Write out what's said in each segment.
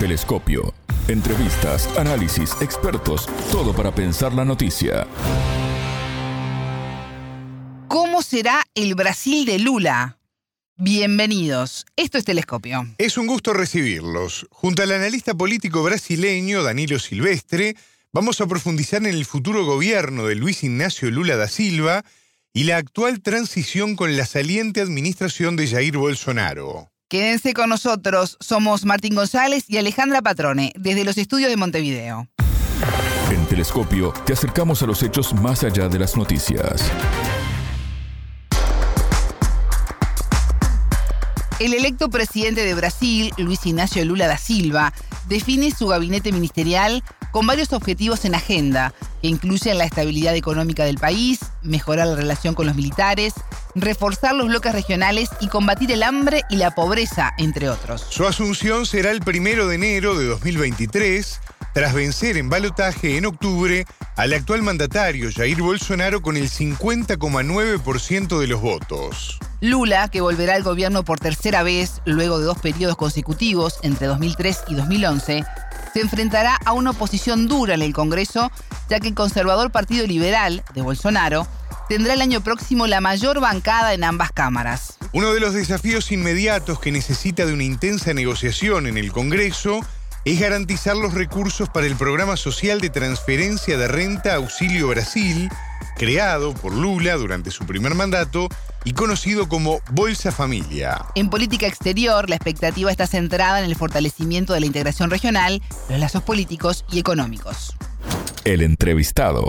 Telescopio. Entrevistas, análisis, expertos, todo para pensar la noticia. ¿Cómo será el Brasil de Lula? Bienvenidos. Esto es Telescopio. Es un gusto recibirlos. Junto al analista político brasileño Danilo Silvestre, vamos a profundizar en el futuro gobierno de Luis Ignacio Lula da Silva y la actual transición con la saliente administración de Jair Bolsonaro. Quédense con nosotros. Somos Martín González y Alejandra Patrone, desde los estudios de Montevideo. En Telescopio te acercamos a los hechos más allá de las noticias. El electo presidente de Brasil, Luis Ignacio Lula da Silva, define su gabinete ministerial con varios objetivos en agenda, que incluyen la estabilidad económica del país, mejorar la relación con los militares, reforzar los bloques regionales y combatir el hambre y la pobreza, entre otros. Su asunción será el primero de enero de 2023, tras vencer en balotaje en octubre al actual mandatario Jair Bolsonaro con el 50,9% de los votos. Lula, que volverá al gobierno por tercera vez luego de dos periodos consecutivos entre 2003 y 2011, se enfrentará a una oposición dura en el Congreso, ya que el conservador Partido Liberal de Bolsonaro tendrá el año próximo la mayor bancada en ambas cámaras. Uno de los desafíos inmediatos que necesita de una intensa negociación en el Congreso es garantizar los recursos para el programa social de transferencia de renta Auxilio Brasil, creado por Lula durante su primer mandato y conocido como Bolsa Familia. En política exterior, la expectativa está centrada en el fortalecimiento de la integración regional, los lazos políticos y económicos. El entrevistado.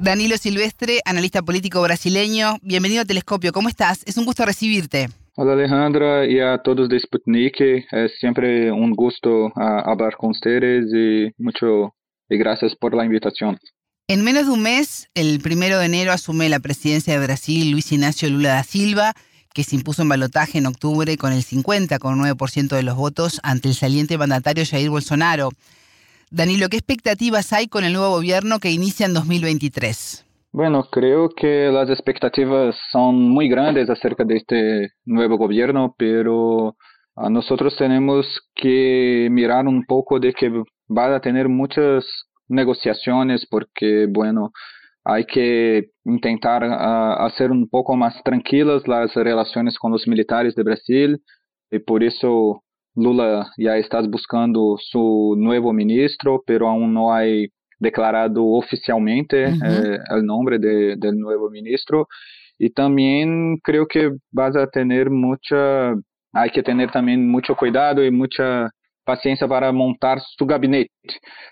Danilo Silvestre, analista político brasileño. Bienvenido a Telescopio. ¿Cómo estás? Es un gusto recibirte. Hola Alejandra y a todos de Sputnik. Es siempre un gusto ah, hablar con ustedes y mucho y gracias por la invitación. En menos de un mes, el primero de enero asume la presidencia de Brasil Luis Ignacio Lula da Silva, que se impuso en balotaje en octubre con el 50,9% de los votos ante el saliente mandatario Jair Bolsonaro. Danilo, ¿qué expectativas hay con el nuevo gobierno que inicia en 2023? Bueno, creo que las expectativas son muy grandes acerca de este nuevo gobierno, pero nosotros tenemos que mirar un poco de que va a tener muchas negociaciones porque, bueno, hay que intentar uh, hacer un poco más tranquilas las relaciones con los militares de Brasil y por eso Lula já está buscando seu novo ministro, pero aún não há declarado oficialmente o nome do de, novo ministro. E também creio que vas a ter muita, há que ter também muito cuidado e muita paciência para montar seu gabinete,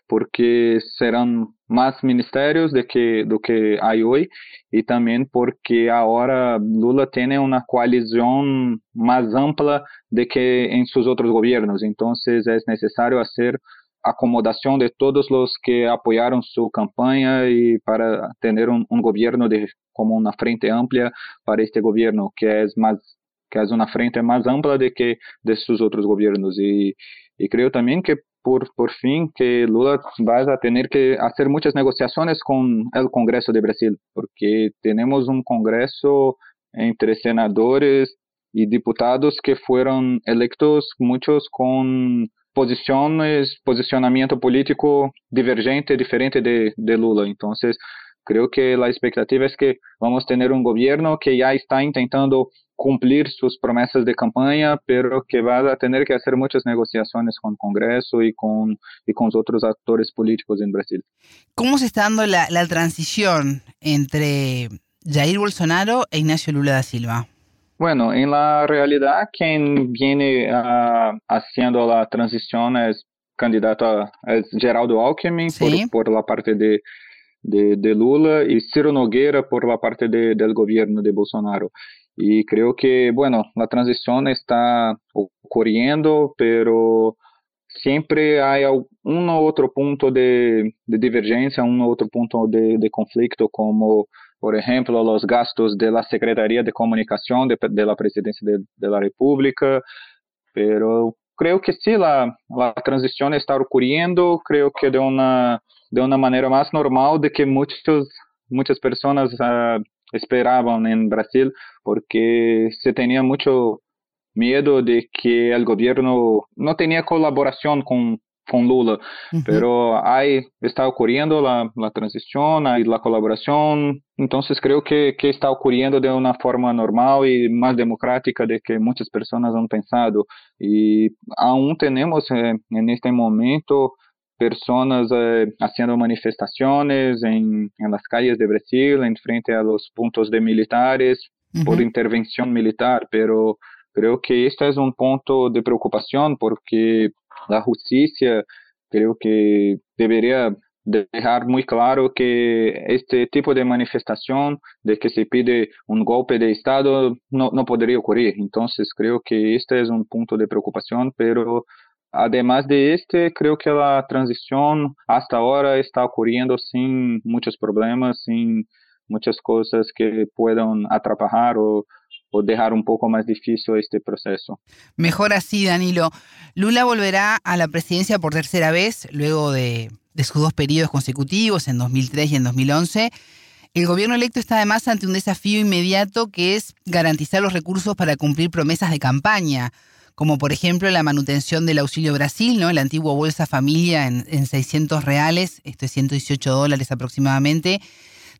porque serão mais ministérios do que do que a hoje e também porque agora Lula tem uma coalizão mais ampla do que em seus outros governos, então é necessário fazer acomodação de todos os que apoiaram sua campanha e para ter um, um governo de como uma frente ampla para este governo que é mais que é uma frente mais ampla do que desses outros governos e e creio também que por, por fim que Lula vai ter que fazer muitas negociações com o Congresso do Brasil, porque temos um Congresso entre senadores e deputados que foram eleitos muitos com posições, posicionamento político divergente, diferente de, de Lula. Então, creo que la expectativa es que vamos a tener un gobierno que ya está intentando cumplir sus promesas de campaña, pero que va a tener que hacer muchas negociaciones con el Congreso y con, y con los otros actores políticos en Brasil. ¿Cómo se está dando la, la transición entre Jair Bolsonaro e Ignacio Lula da Silva? Bueno, en la realidad quien viene uh, haciendo la transición es candidato a, es Geraldo Alckmin sí. por, por, la parte de, de, Lula y Ciro Nogueira por la parte de, del gobierno de Bolsonaro. Y creo que, bueno, la transición está ocurriendo, pero siempre hay un otro punto de, divergencia, un otro punto de, conflicto, como por ejemplo los gastos de la Secretaría de Comunicación de, de la Presidencia de, de, la República, pero creo que sí, la, la transición está ocurriendo, creo que de una, de una manera más normal de que muchos, muchas personas uh, esperaban en Brasil, porque se tenía mucho miedo de que el gobierno no tenía colaboración con, con Lula, pero ahí está ocurriendo la, la, transición, hay la colaboración, entonces creo que, que, está ocurriendo de una forma normal y más democrática de que muchas personas han pensado. Y aún tenemos eh, en este momento personas eh, haciendo manifestaciones en, en, las calles de Brasil, en frente a los puntos de militares, por intervención militar, pero creo que este es un punto de preocupación porque la justicia creo que debería dejar muy claro que este tipo de manifestación de que se pide un golpe de Estado no, no podría ocurrir. Entonces creo que este es un punto de preocupación, pero Además de este, creo que la transición hasta ahora está ocurriendo sin muchos problemas, sin muchas cosas que puedan atrapar o, o dejar un poco más difícil este proceso. Mejor así, Danilo. Lula volverá a la presidencia por tercera vez, luego de, sus dos periodos consecutivos, en 2003 y en 2011. El gobierno electo está además ante un desafío inmediato que es garantizar los recursos para cumplir promesas de campaña, como por ejemplo la manutención del auxilio Brasil, ¿no? el antiguo Bolsa Familia en, en 600 reales, esto es 118 dólares aproximadamente,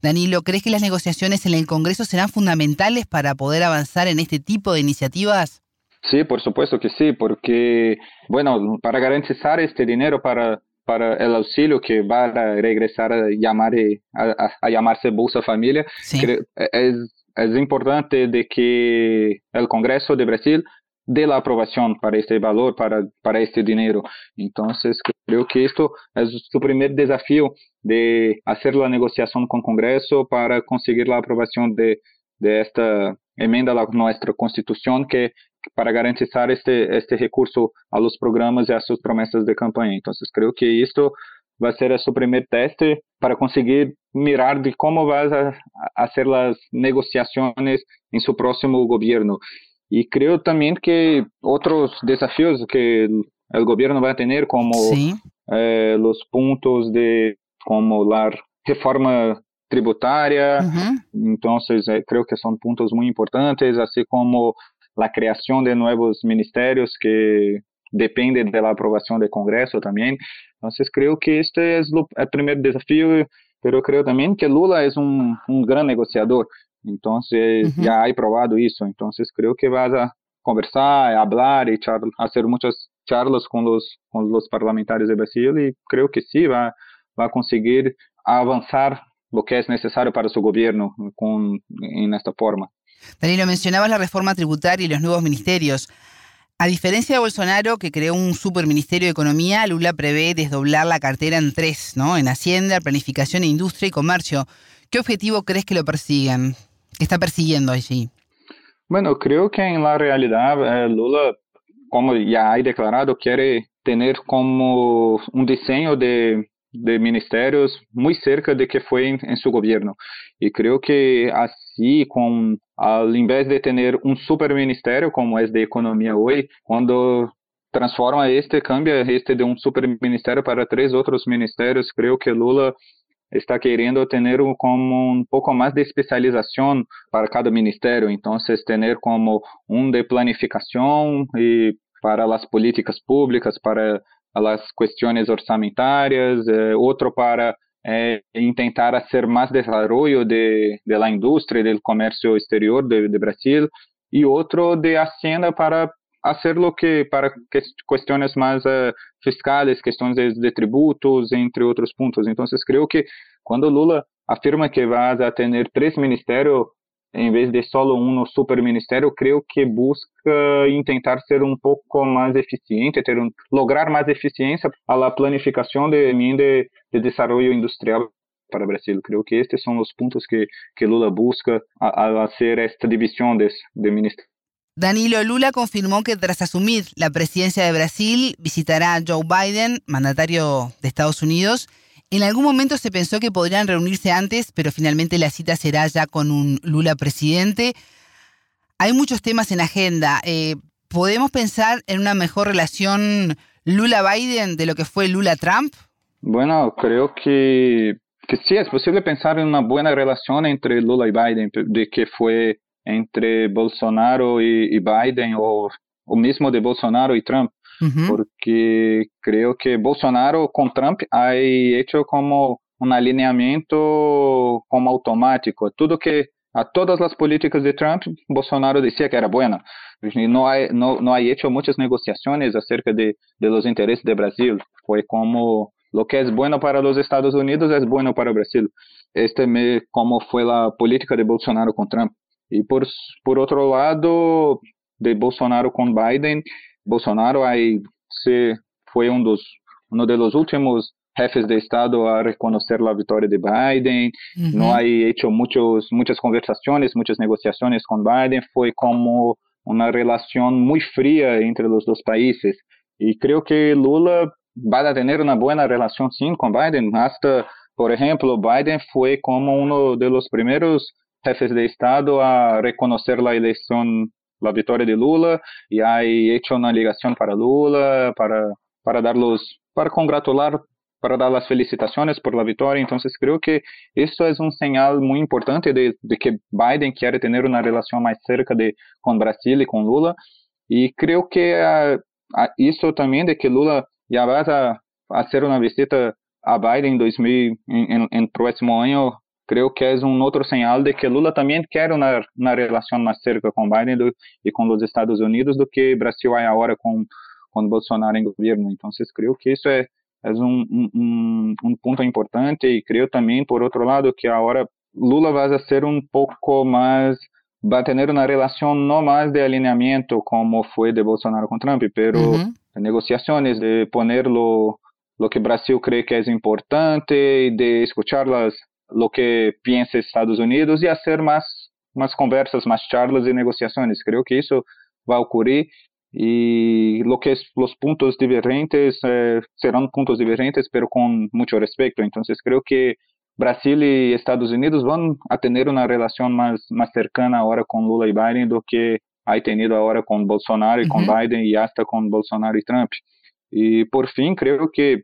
Danilo, ¿crees que las negociaciones en el Congreso serán fundamentales para poder avanzar en este tipo de iniciativas? Sí, por supuesto que sí, porque, bueno, para garantizar este dinero para, para el auxilio que va a regresar a, llamar, a, a llamarse Bolsa Familia, es, es importante de que el Congreso de Brasil de la aprovação para este valor, para, para este dinheiro. Então, creio que isto é o primeiro desafio de fazer a negociação com o Congresso para conseguir a aprovação de, de esta emenda à nossa Constituição, que para garantizar este, este recurso a los programas e às suas promessas de campanha. Então, creio que isto vai ser o seu primeiro teste para conseguir mirar de como vai a, a ser as negociações em seu próximo governo. Y creo también que otros desafíos que el, gobierno va a tener, como eh, los puntos de como la reforma tributaria, entonces eh, creo que son puntos muy importantes, así como la creación de nuevos ministerios que dependen de la aprobación del Congreso también. Entonces creo que este es el primer desafío, pero creo también que Lula es un, un gran negociador. Entonces, ya hay probado eso. Entonces, creo que vas a conversar, hablar y hacer muchas charlas con los, con los parlamentarios de Brasil y creo que sí, va, va a conseguir avanzar lo que es necesario para su gobierno con, en esta forma. Danilo, mencionabas la reforma tributaria y los nuevos ministerios. A diferencia de Bolsonaro, que creó un superministerio de Economía, Lula prevé desdoblar la cartera en tres, ¿no? En Hacienda, Planificación, Industria y Comercio. ¿Qué objetivo crees que lo está persiguiendo allí? Bueno, creo que en la realidad eh, Lula, como ya ha declarado, quiere tener como un diseño de, de ministerios muy cerca de que fue en, su gobierno. Y creo que así, con, al invés de tener un superministerio como es de economía hoy, cuando transforma este, cambia este de un superministerio para tres otros ministerios, creo que Lula está querendo ter como um pouco mais de especialização para cada ministério, então ter como um de planificação e para as políticas públicas, para as questões orçamentárias, eh, outro para eh, tentar fazer mais desenvolvimento de, de la indústria, do comércio exterior de, de Brasil, e outro de hacienda para hacerlo que para questões mais uh, fiscais, questões de, tributos, entre outros pontos. Então, creio que quando Lula afirma que vai atender ter três ministérios em vez de solo um super ministério, creio que busca tentar ser um pouco mais eficiente, ter um, lograr mais eficiência à planificação de de, de desenvolvimento industrial para o Brasil. Creio que estes são os pontos que, que Lula busca a, a, ser esta divisão de, de ministérios. Danilo Lula confirmó que tras asumir la presidencia de Brasil visitará a Joe Biden, mandatario de Estados Unidos. En algún momento se pensó que podrían reunirse antes, pero finalmente la cita será ya con un Lula presidente. Hay muchos temas en agenda. Eh, ¿Podemos pensar en una mejor relación Lula-Biden de lo que fue Lula-Trump? Bueno, creo que, que sí, es posible pensar en una buena relación entre Lula y Biden, de que fue entre Bolsonaro e, e Biden, ou o mesmo de Bolsonaro e Trump, uhum. porque creio que Bolsonaro com Trump aí feito como um alinhamento como automático. Tudo que a todas as políticas de Trump, Bolsonaro dizia que era boa. Não há, não, não há hecho muitas negociações acerca de, de los interesses do Brasil. Foi como o que é bueno para os Estados Unidos é bueno para o Brasil. Este é como foi a política de Bolsonaro com Trump. E por, por outro lado, de Bolsonaro com Biden, Bolsonaro aí se foi um dos um dos últimos chefes de Estado a reconhecer a vitória de Biden. Uhum. Não aí hecho muitos muitas conversações, muitas negociações com Biden. Foi como uma relação muito fria entre os dois países. E creio que Lula vai ter uma boa relação sim com Biden. até por exemplo, Biden foi como um dos primeiros jefes de Estado a reconhecer a eleição, a vitória de Lula e aí feito uma ligação para Lula para para dar los para congratular para dar as felicitações por la vitória. Então, creio que isso é um sinal muito importante de, de que Biden quer ter uma relação mais cerca de com Brasil e com Lula. E creio que ah, ah, isso também de que Lula já vai a, a fazer uma visita a Biden em 2000 em, em próximo ano creo que es un otro señal de que Lula también quiere una, una relación más cerca con Biden do, y con los Estados Unidos do que Brasil hay ahora con, con Bolsonaro en gobierno. Entonces creo que eso es é um, um, um ponto importante e creio também, por outro lado, que agora Lula vai ser um pouco mais, vai ter uma relação não mais de alinhamento como foi de Bolsonaro com Trump, pero negociações de poner lo, lo que Brasil cree que é importante e de escuchar las, lo que pensa Estados Unidos e fazer mais, umas conversas, mais charlas e negociações. Creio que isso vai ocorrer e lo que os pontos divergentes eh, serão pontos divergentes, pero com muito respeito. Então, creio que Brasil e Estados Unidos vão ter uma relação mais mais cercana agora com Lula e Biden do que aí tenido agora com Bolsonaro e com. Biden e até com Bolsonaro e Trump. E por fim, creio que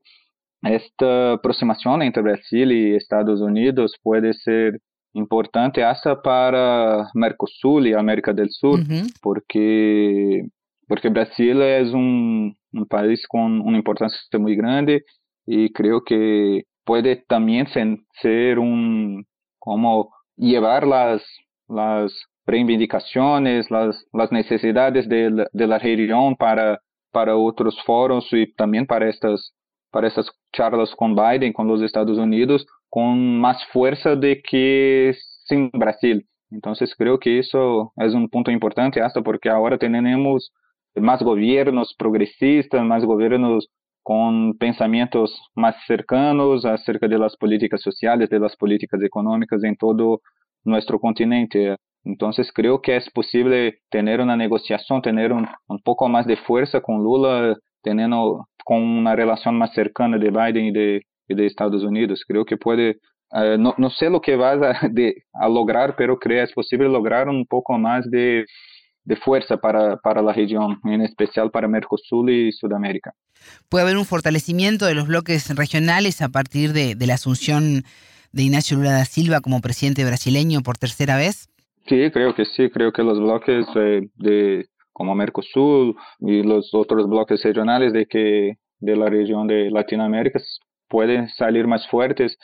esta aproximação entre Brasil e Estados Unidos pode ser importante até para Mercosul e América do Sul, uhum. porque porque Brasil é um, um país com uma importância muito grande e creio que pode também ser um como levar as as reivindicações, as as necessidades da região para para outros fóruns e também para estas para essas charlas com Biden, com os Estados Unidos, com mais força do que sim Brasil. Então, creio que isso é um ponto importante, hasta porque agora temos mais governos progressistas, mais governos com pensamentos mais cercanos acerca das políticas sociais, das políticas econômicas em todo nosso continente. Então, creio que é possível ter uma negociação, ter um, um pouco mais de força com Lula teniendo con una relación más cercana de Biden y de, y de Estados Unidos. Creo que puede, uh, no, no, sé lo que vas a, de, a lograr, pero creo que es posible lograr un poco más de de fuerza para, para la región, en especial para Mercosur y Sudamérica. ¿Puede haber un fortalecimiento de los bloques regionales a partir de, de la asunción de Ignacio Lula da Silva como presidente brasileño por tercera vez? Sí, creo que sí, creo que los bloques eh, de como Mercosur y los otros bloques regionales de que de la región de Latinoamérica pueden salir más fuertes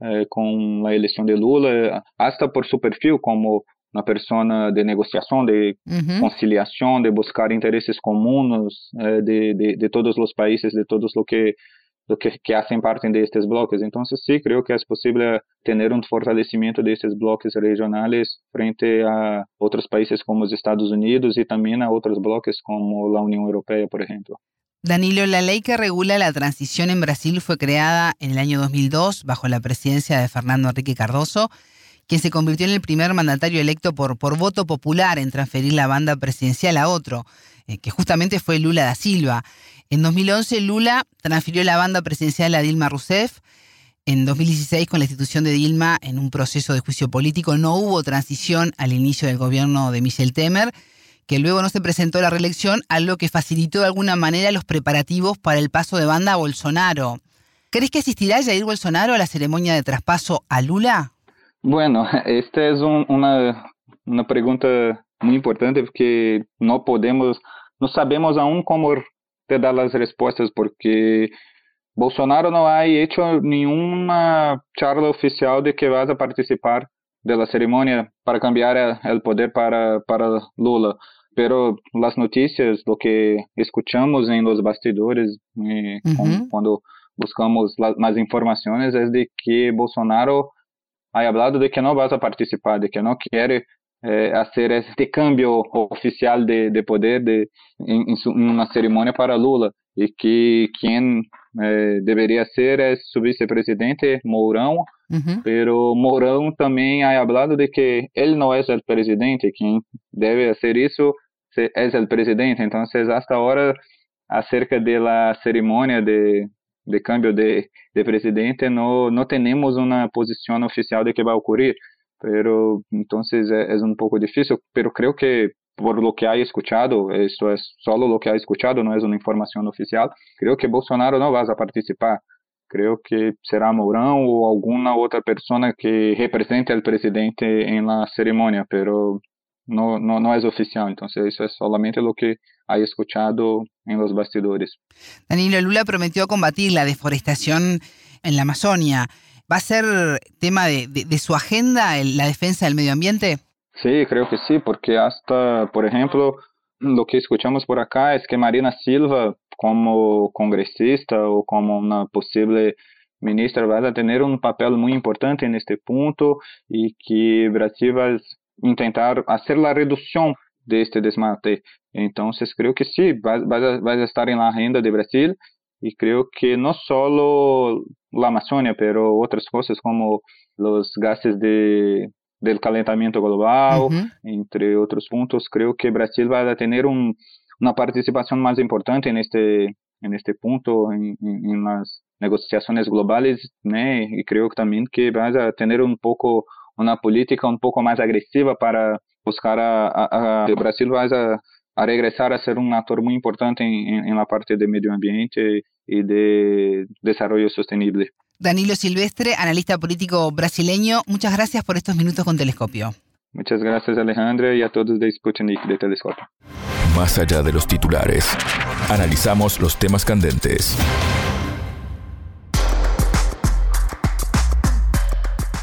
eh, con la elección de Lula, hasta por su perfil como uma persona de negociação, de conciliação, de buscar interesses comuns eh, de, de, de, todos os países, de todos os que do que, que hacen parte de estos bloques. Entonces sí, creo que es posible tener un fortalecimiento de estos bloques regionales frente a otros países como los Estados Unidos y también a otros bloques como la Unión Europea, por ejemplo. Danilo, la ley que regula la transición en Brasil fue creada en el año 2002 bajo la presidencia de Fernando Enrique Cardoso quien se convirtió en el primer mandatario electo por, voto popular en transferir la banda presidencial a otro, eh, que justamente fue Lula da Silva. En 2011 Lula transfirió la banda presidencial a Dilma Rousseff. En 2016, con la institución de Dilma en un proceso de juicio político, no hubo transición al inicio del gobierno de Michel Temer, que luego no se presentó a la reelección, algo que facilitó de alguna manera los preparativos para el paso de banda a Bolsonaro. ¿Crees que asistirá Jair Bolsonaro a la ceremonia de traspaso a Lula? Bueno, esta es un, una, una pregunta muy importante porque no podemos no sabemos aún cómo te dar las respuestas porque Bolsonaro no ha hecho ninguna charla oficial de que vas a participar de la ceremonia para cambiar el poder para, para Lula. Pero las noticias, lo que escuchamos en los bastidores, eh, cuando buscamos más informaciones, es de que Bolsonaro ha hablado de que no vas a participar, de que no quiere eh, hacer este cambio oficial de, de poder de, en, en, su, en, una ceremonia para Lula y que quien eh, debería ser es su vicepresidente Mourão, uh pero Mourão también ha hablado de que él no es el presidente, quien debe hacer eso es el presidente. Entonces, hasta ahora, acerca de la ceremonia de, de cambio de, de presidente, no, no tenemos una posición oficial de qué va a ocurrir. Pero entonces es, un poco difícil, pero creo que por lo que ha escuchado, esto es solo lo que ha escuchado, no es una información oficial, creo que Bolsonaro no va a participar. Creo que será Mourão o alguna otra persona que represente al presidente en la ceremonia, pero no, no, no es oficial. Entonces eso es solamente lo que ha escuchado en los bastidores. Danilo Lula prometió combatir la deforestación en la Amazonia. ¿Va a ser tema de, su agenda la defensa del medio ambiente? Sí, creo que sí, porque hasta, por ejemplo, lo que escuchamos por acá es que Marina Silva, como congresista o como una posible ministra, va a tener un papel muy importante en este punto y que Brasil va a intentar hacer la reducción de este desmate. Entonces creo que sí, va a estar en la agenda de Brasil y creo que no solo la Amazonia, pero otras cosas como los gases de del calentamiento global, uh -huh. entre otros puntos. Creo que Brasil va a tener un, una participación más importante en este, en este punto, en, en, en las negociaciones globales, ¿no? y creo también que va a tener un poco una política un poco más agresiva para buscar a, a, a Brasil va a, a, regresar a ser un actor muy importante en, en la parte de medio ambiente y de desarrollo sostenible. Danilo Silvestre, analista político brasileño, muchas gracias por estos minutos con Telescopio. Muchas gracias Alejandra y a todos de Sputnik de Telescopio. Más allá de los titulares, analizamos los temas candentes.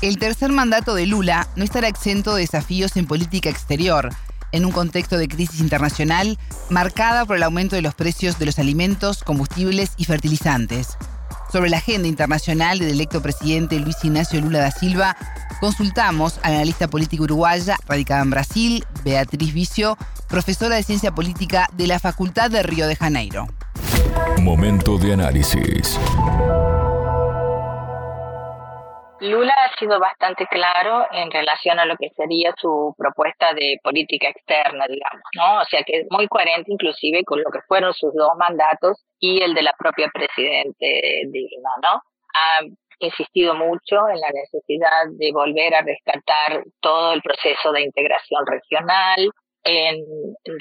El tercer mandato de Lula no estará exento de desafíos en política exterior, en un contexto de crisis internacional marcada por el aumento de los precios de los alimentos, combustibles y fertilizantes sobre la agenda internacional del electo presidente Luis Ignacio Lula da Silva, consultamos a la analista política uruguaya radicada en Brasil, Beatriz Vicio, profesora de ciencia política de la Facultad de Río de Janeiro. Momento de análisis. Lula ha sido bastante claro en relación a lo que sería su propuesta de política externa, digamos, ¿no? O sea que es muy coherente inclusive con lo que fueron sus dos mandatos y el de la propia presidente Dilma, ¿no? Ha insistido mucho en la necesidad de volver a rescatar todo el proceso de integración regional, en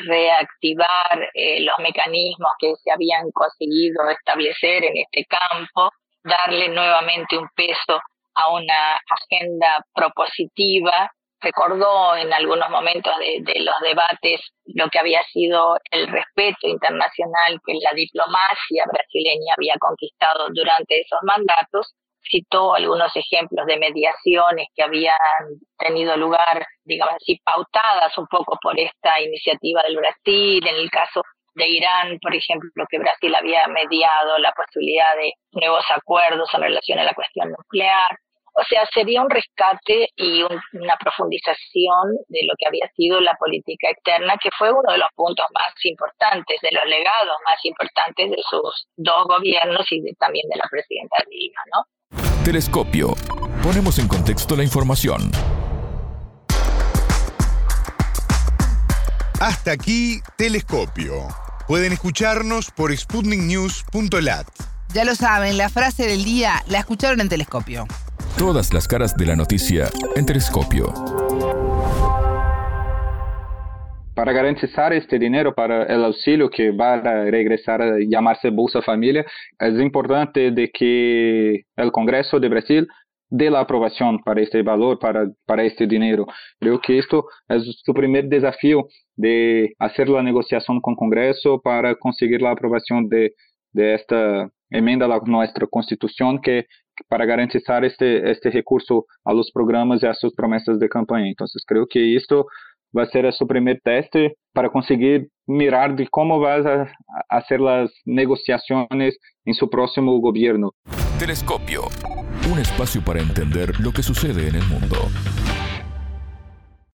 reactivar eh, los mecanismos que se habían conseguido establecer en este campo, darle nuevamente un peso a una agenda propositiva. Recordó en algunos momentos de, los debates lo que había sido el respeto internacional que la diplomacia brasileña había conquistado durante esos mandatos. Citó algunos ejemplos de mediaciones que habían tenido lugar, digamos así, pautadas un poco por esta iniciativa del Brasil, en el caso de Irán, por ejemplo, que Brasil había mediado la posibilidad de nuevos acuerdos en relación a la cuestión nuclear. O sea, sería un rescate y un, una profundización de lo que había sido la política externa, que fue uno de los puntos más importantes, de los legados más importantes de sus dos gobiernos y de, también de la presidenta Dilma, ¿no? Telescopio. Ponemos en contexto la información. Hasta aquí, Telescopio. Pueden escucharnos por sputniknews.lat. Ya lo saben, la frase del día la escucharon en Telescopio. Todas las caras de la noticia en Telescopio. Para garantizar este dinero para el auxilio que va a regresar a llamarse Bolsa Familia, es importante de que el Congreso de Brasil de la aprovação para este valor, para, para este dinheiro. Creio que isto é o primeiro desafio de fazer a negociação com o Congresso para conseguir a aprovação de, de esta emenda à nossa Constituição que para garantizar este, este recurso a los programas e às suas promessas de campanha. Então, creio que isto vai ser o seu primeiro teste para conseguir mirar de como vai a, a, ser as negociações em seu próximo governo. Telescópio. Un espacio para entender lo que sucede en el mundo.